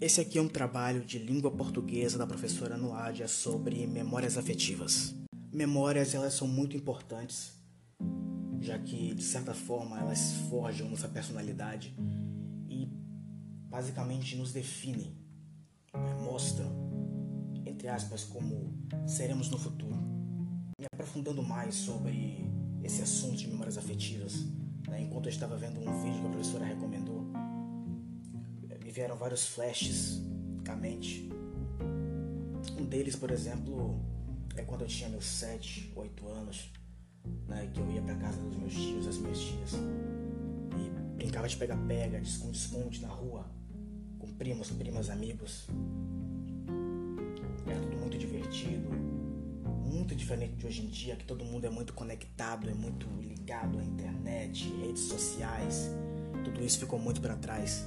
Esse aqui é um trabalho de língua portuguesa da professora Noádia sobre memórias afetivas. Memórias elas são muito importantes, já que de certa forma elas forjam nossa personalidade e basicamente nos definem, né, mostram, entre aspas, como seremos no futuro. Me aprofundando mais sobre esse assunto de memórias afetivas, né, enquanto eu estava vendo um vídeo que a professora recomendou, me vieram vários flashes à mente. Um deles, por exemplo, é quando eu tinha meus 7, 8 anos, né, que eu ia para casa dos meus tios, das minhas tias, e brincava de pega-pega, de esconde-esconde na rua, com primos, primas, amigos. Era tudo muito divertido, muito diferente de hoje em dia, que todo mundo é muito conectado, é muito ligado à internet, redes sociais. Tudo isso ficou muito para trás.